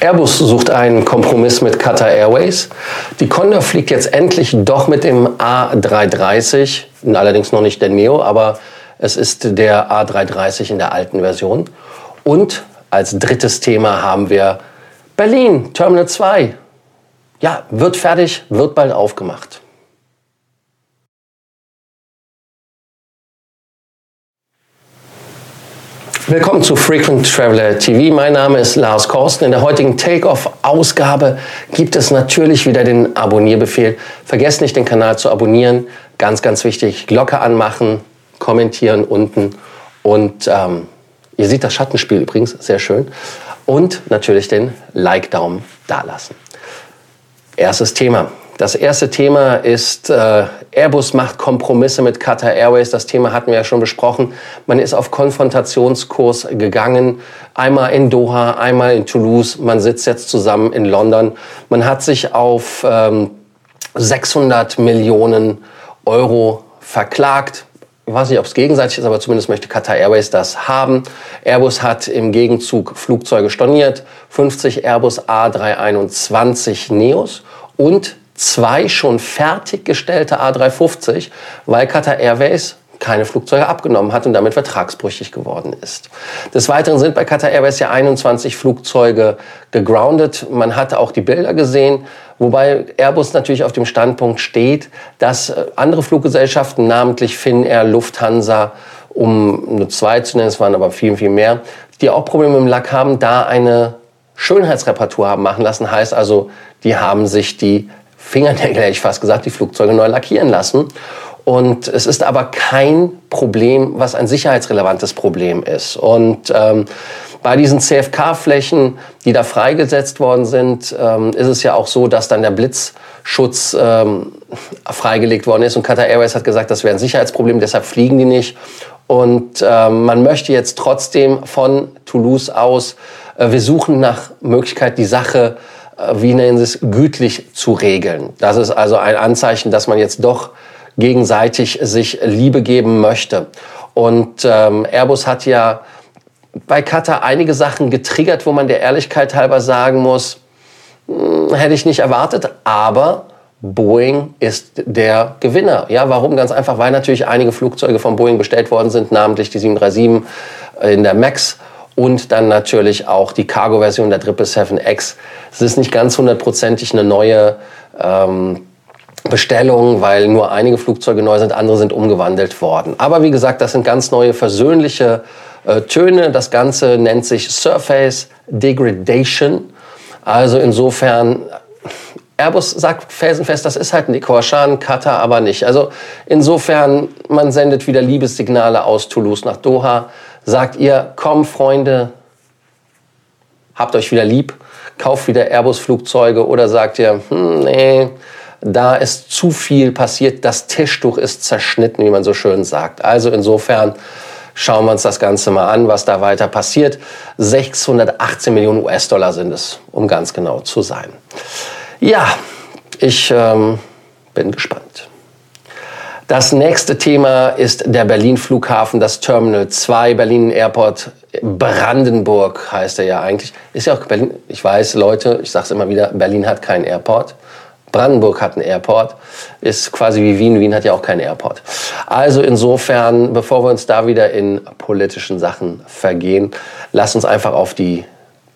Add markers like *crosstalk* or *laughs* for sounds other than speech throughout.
Airbus sucht einen Kompromiss mit Qatar Airways. Die Condor fliegt jetzt endlich doch mit dem A330, allerdings noch nicht der Neo, aber es ist der A330 in der alten Version. Und als drittes Thema haben wir Berlin, Terminal 2. Ja, wird fertig, wird bald aufgemacht. Willkommen zu Frequent Traveler TV. Mein Name ist Lars Korsten. In der heutigen Take-Off-Ausgabe gibt es natürlich wieder den Abonnierbefehl. Vergesst nicht, den Kanal zu abonnieren. Ganz, ganz wichtig. Glocke anmachen, kommentieren unten. Und ähm, ihr seht das Schattenspiel übrigens, sehr schön. Und natürlich den Like-Daumen dalassen. Erstes Thema. Das erste Thema ist, äh, Airbus macht Kompromisse mit Qatar Airways. Das Thema hatten wir ja schon besprochen. Man ist auf Konfrontationskurs gegangen. Einmal in Doha, einmal in Toulouse. Man sitzt jetzt zusammen in London. Man hat sich auf ähm, 600 Millionen Euro verklagt. Ich weiß nicht, ob es gegenseitig ist, aber zumindest möchte Qatar Airways das haben. Airbus hat im Gegenzug Flugzeuge storniert. 50 Airbus A321 Neos und zwei schon fertiggestellte A350, weil Qatar Airways keine Flugzeuge abgenommen hat und damit vertragsbrüchig geworden ist. Des Weiteren sind bei Qatar Airways ja 21 Flugzeuge gegroundet. Man hat auch die Bilder gesehen, wobei Airbus natürlich auf dem Standpunkt steht, dass äh, andere Fluggesellschaften, namentlich Finnair, Lufthansa, um nur zwei zu nennen, es waren aber viel, viel mehr, die auch Probleme im Lack haben, da eine Schönheitsreparatur haben machen lassen. Heißt also, die haben sich die Fingernägel, hätte ich fast gesagt, die Flugzeuge neu lackieren lassen. Und es ist aber kein Problem, was ein sicherheitsrelevantes Problem ist. Und ähm, bei diesen CFK-Flächen, die da freigesetzt worden sind, ähm, ist es ja auch so, dass dann der Blitzschutz ähm, freigelegt worden ist. Und Qatar Airways hat gesagt, das wäre ein Sicherheitsproblem, deshalb fliegen die nicht. Und ähm, man möchte jetzt trotzdem von Toulouse aus, äh, wir suchen nach Möglichkeit, die Sache äh, wie nennen Sie es, gütlich zu regeln. Das ist also ein Anzeichen, dass man jetzt doch gegenseitig sich Liebe geben möchte. Und ähm, Airbus hat ja bei Qatar einige Sachen getriggert, wo man der Ehrlichkeit halber sagen muss, hm, hätte ich nicht erwartet, aber Boeing ist der Gewinner. Ja, warum? Ganz einfach, weil natürlich einige Flugzeuge von Boeing bestellt worden sind, namentlich die 737 in der MAX und dann natürlich auch die Cargo-Version der 777X. Es ist nicht ganz hundertprozentig eine neue ähm, Bestellung, weil nur einige Flugzeuge neu sind, andere sind umgewandelt worden. Aber wie gesagt, das sind ganz neue versöhnliche äh, Töne. Das Ganze nennt sich Surface Degradation. Also insofern Airbus sagt felsenfest, das ist halt ein Korschan, Qatar aber nicht. Also insofern, man sendet wieder Liebessignale aus Toulouse nach Doha. Sagt ihr, komm Freunde, habt euch wieder lieb, kauft wieder Airbus-Flugzeuge oder sagt ihr, hm, nee, da ist zu viel passiert, das Tischtuch ist zerschnitten, wie man so schön sagt. Also insofern schauen wir uns das Ganze mal an, was da weiter passiert. 618 Millionen US-Dollar sind es, um ganz genau zu sein. Ja, ich ähm, bin gespannt. Das nächste Thema ist der Berlin-Flughafen, das Terminal 2, Berlin Airport Brandenburg heißt er ja eigentlich. Ist ja auch Berlin, ich weiß, Leute, ich sage es immer wieder, Berlin hat keinen Airport. Brandenburg hat einen Airport, ist quasi wie Wien. Wien hat ja auch keinen Airport. Also insofern, bevor wir uns da wieder in politischen Sachen vergehen, lass uns einfach auf die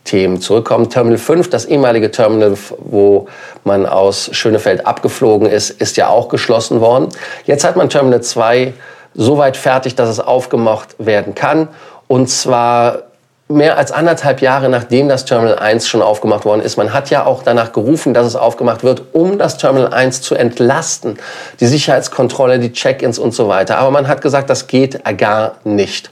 Themen zurückkommen. Terminal 5, das ehemalige Terminal, wo man aus Schönefeld abgeflogen ist, ist ja auch geschlossen worden. Jetzt hat man Terminal 2 so weit fertig, dass es aufgemacht werden kann. Und zwar mehr als anderthalb Jahre nachdem das Terminal 1 schon aufgemacht worden ist. Man hat ja auch danach gerufen, dass es aufgemacht wird, um das Terminal 1 zu entlasten. Die Sicherheitskontrolle, die Check-ins und so weiter. Aber man hat gesagt, das geht gar nicht.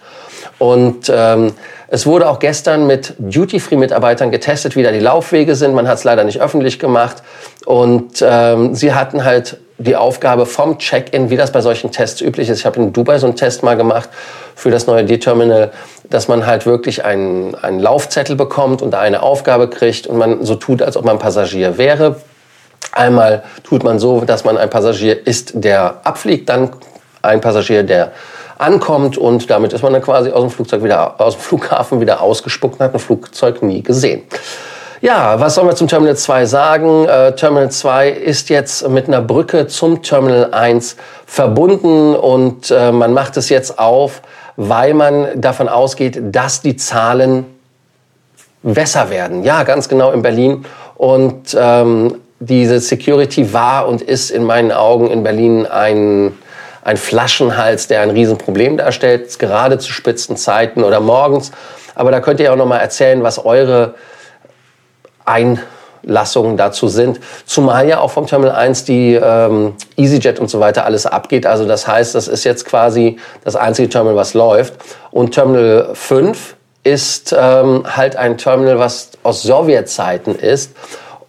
Und ähm, es wurde auch gestern mit Duty-Free-Mitarbeitern getestet, wie da die Laufwege sind. Man hat es leider nicht öffentlich gemacht. Und ähm, sie hatten halt die Aufgabe vom Check-in, wie das bei solchen Tests üblich ist. Ich habe in Dubai so einen Test mal gemacht für das neue D-Terminal, dass man halt wirklich einen, einen Laufzettel bekommt und da eine Aufgabe kriegt und man so tut, als ob man Passagier wäre. Einmal tut man so, dass man ein Passagier ist, der abfliegt, dann ein Passagier, der ankommt und damit ist man dann quasi aus dem Flugzeug wieder, aus dem Flughafen wieder ausgespuckt und hat ein Flugzeug nie gesehen. Ja, was sollen wir zum Terminal 2 sagen? Äh, Terminal 2 ist jetzt mit einer Brücke zum Terminal 1 verbunden und äh, man macht es jetzt auf, weil man davon ausgeht, dass die Zahlen besser werden. Ja, ganz genau in Berlin. Und ähm, diese Security war und ist in meinen Augen in Berlin ein, ein Flaschenhals, der ein Riesenproblem darstellt, gerade zu Spitzenzeiten oder morgens. Aber da könnt ihr auch noch mal erzählen, was eure Einlassungen dazu sind. Zumal ja auch vom Terminal 1 die ähm, EasyJet und so weiter alles abgeht. Also das heißt, das ist jetzt quasi das einzige Terminal, was läuft. Und Terminal 5 ist ähm, halt ein Terminal, was aus Sowjetzeiten ist,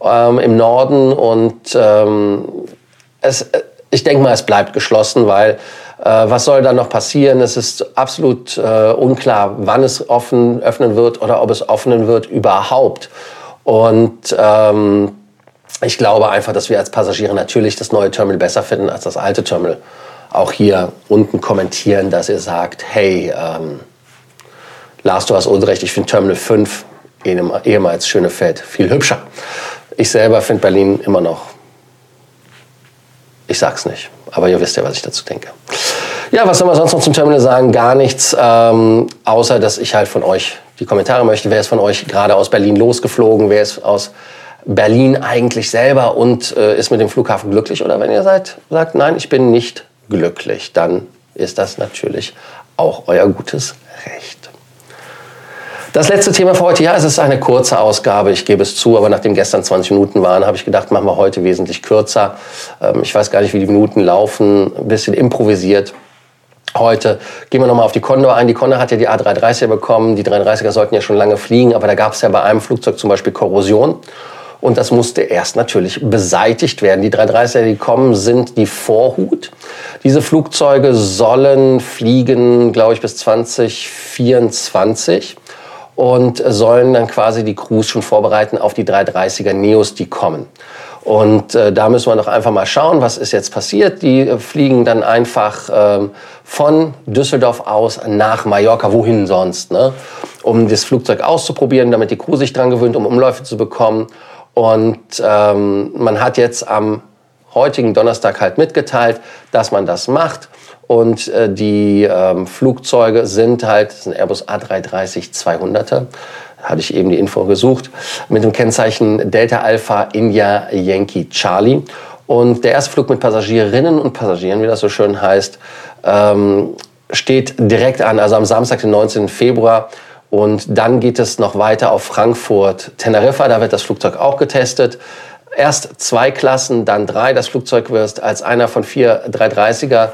ähm, im Norden. Und ähm, es, ich denke mal, es bleibt geschlossen, weil äh, was soll da noch passieren? Es ist absolut äh, unklar, wann es offen öffnen wird oder ob es öffnen wird überhaupt. Und ähm, ich glaube einfach, dass wir als Passagiere natürlich das neue Terminal besser finden als das alte Terminal. Auch hier unten kommentieren, dass ihr sagt, hey, ähm, Lars, du hast Unrecht, ich finde Terminal 5, ehemals Schönefeld, viel hübscher. Ich selber finde Berlin immer noch, ich sag's nicht, aber ihr wisst ja, was ich dazu denke. Ja, was soll man sonst noch zum Terminal sagen? Gar nichts, ähm, außer dass ich halt von euch die Kommentare möchte. Wer ist von euch gerade aus Berlin losgeflogen? Wer ist aus Berlin eigentlich selber und äh, ist mit dem Flughafen glücklich? Oder wenn ihr seid, sagt, nein, ich bin nicht glücklich, dann ist das natürlich auch euer gutes Recht. Das letzte Thema für heute, ja, es ist eine kurze Ausgabe, ich gebe es zu, aber nachdem gestern 20 Minuten waren, habe ich gedacht, machen wir heute wesentlich kürzer. Ähm, ich weiß gar nicht, wie die Minuten laufen, ein bisschen improvisiert. Heute gehen wir nochmal auf die Condor ein. Die Condor hat ja die A330er bekommen. Die 330er sollten ja schon lange fliegen, aber da gab es ja bei einem Flugzeug zum Beispiel Korrosion. Und das musste erst natürlich beseitigt werden. Die 330er, die kommen, sind die Vorhut. Diese Flugzeuge sollen fliegen, glaube ich, bis 2024 und sollen dann quasi die Crews schon vorbereiten auf die 330er Neos, die kommen. Und äh, da müssen wir doch einfach mal schauen, was ist jetzt passiert. Die äh, fliegen dann einfach ähm, von Düsseldorf aus nach Mallorca, wohin sonst, ne? um das Flugzeug auszuprobieren, damit die Crew sich dran gewöhnt, um Umläufe zu bekommen. Und ähm, man hat jetzt am heutigen Donnerstag halt mitgeteilt, dass man das macht. Und äh, die ähm, Flugzeuge sind halt, das ein Airbus A330-200er, hatte ich eben die Info gesucht, mit dem Kennzeichen Delta Alpha India Yankee Charlie. Und der erste Flug mit Passagierinnen und Passagieren, wie das so schön heißt, ähm, steht direkt an, also am Samstag, den 19. Februar. Und dann geht es noch weiter auf Frankfurt, Teneriffa, da wird das Flugzeug auch getestet. Erst zwei Klassen, dann drei. Das Flugzeug wird als einer von vier 330er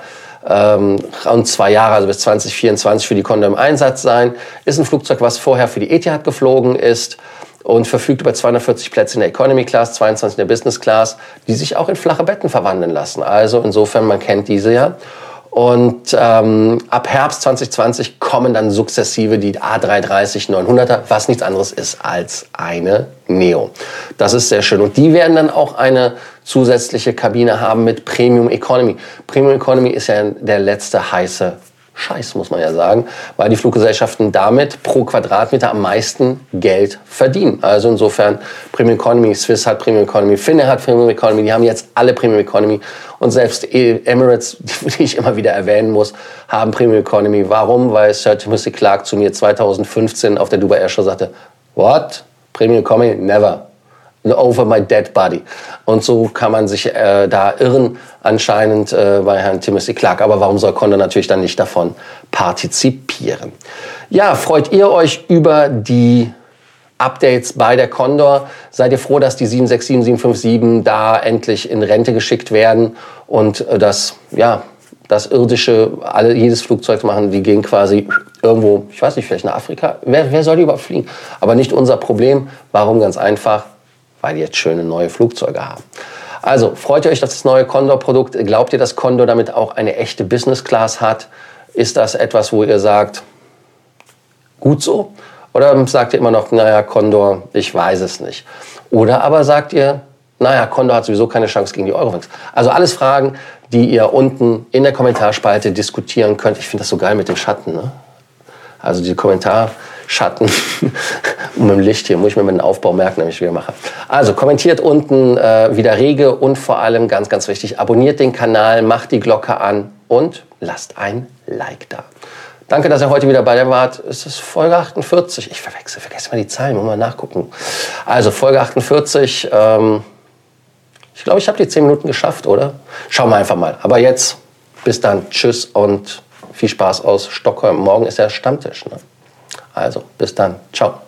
ähm, rund zwei Jahre, also bis 2024 für die Condor im Einsatz sein. Ist ein Flugzeug, was vorher für die Etihad geflogen ist und verfügt über 240 Plätze in der Economy Class, 22 in der Business Class, die sich auch in flache Betten verwandeln lassen. Also insofern, man kennt diese ja. Und ähm, ab Herbst 2020 kommen dann sukzessive die A330 900er, was nichts anderes ist als eine Neo. Das ist sehr schön. Und die werden dann auch eine zusätzliche Kabine haben mit Premium Economy. Premium Economy ist ja der letzte heiße Scheiß, muss man ja sagen, weil die Fluggesellschaften damit pro Quadratmeter am meisten Geld verdienen. Also insofern Premium Economy, Swiss hat Premium Economy, Finnair hat Premium Economy, die haben jetzt alle Premium Economy und selbst e- Emirates, *laughs* die ich immer wieder erwähnen muss, haben Premium Economy. Warum? Weil Sir Timothy Clark zu mir 2015 auf der Dubai Air Show sagte, what? Premium Economy? Never over my dead body. Und so kann man sich äh, da irren, anscheinend äh, bei Herrn Timothy Clark. Aber warum soll Condor natürlich dann nicht davon partizipieren? Ja, freut ihr euch über die Updates bei der Condor? Seid ihr froh, dass die 767, 757 da endlich in Rente geschickt werden und äh, das, ja, das irdische, alle, jedes Flugzeug machen, die gehen quasi irgendwo, ich weiß nicht, vielleicht nach Afrika. Wer, wer soll die überhaupt fliegen? Aber nicht unser Problem. Warum? Ganz einfach weil die jetzt schöne neue Flugzeuge haben. Also freut ihr euch auf das neue Condor-Produkt? Glaubt ihr, dass Condor damit auch eine echte Business Class hat? Ist das etwas, wo ihr sagt, gut so? Oder sagt ihr immer noch, naja, Condor, ich weiß es nicht? Oder aber sagt ihr, naja, Condor hat sowieso keine Chance gegen die Eurowings. Also alles Fragen, die ihr unten in der Kommentarspalte diskutieren könnt. Ich finde das so geil mit den Schatten. Ne? Also die Kommentar, Schatten und *laughs* mit dem Licht hier. Muss ich mir dem Aufbau merken, wie ich mache. Also kommentiert unten äh, wieder rege und vor allem ganz, ganz wichtig, abonniert den Kanal, macht die Glocke an und lasst ein Like da. Danke, dass ihr heute wieder bei der wart. Es ist Folge 48. Ich verwechsel, vergesse mal die Zahlen, muss mal nachgucken. Also Folge 48. Ähm, ich glaube, ich habe die 10 Minuten geschafft, oder? Schauen wir einfach mal. Aber jetzt, bis dann. Tschüss und viel Spaß aus Stockholm. Morgen ist der Stammtisch. Ne? Also, bis dann. Ciao.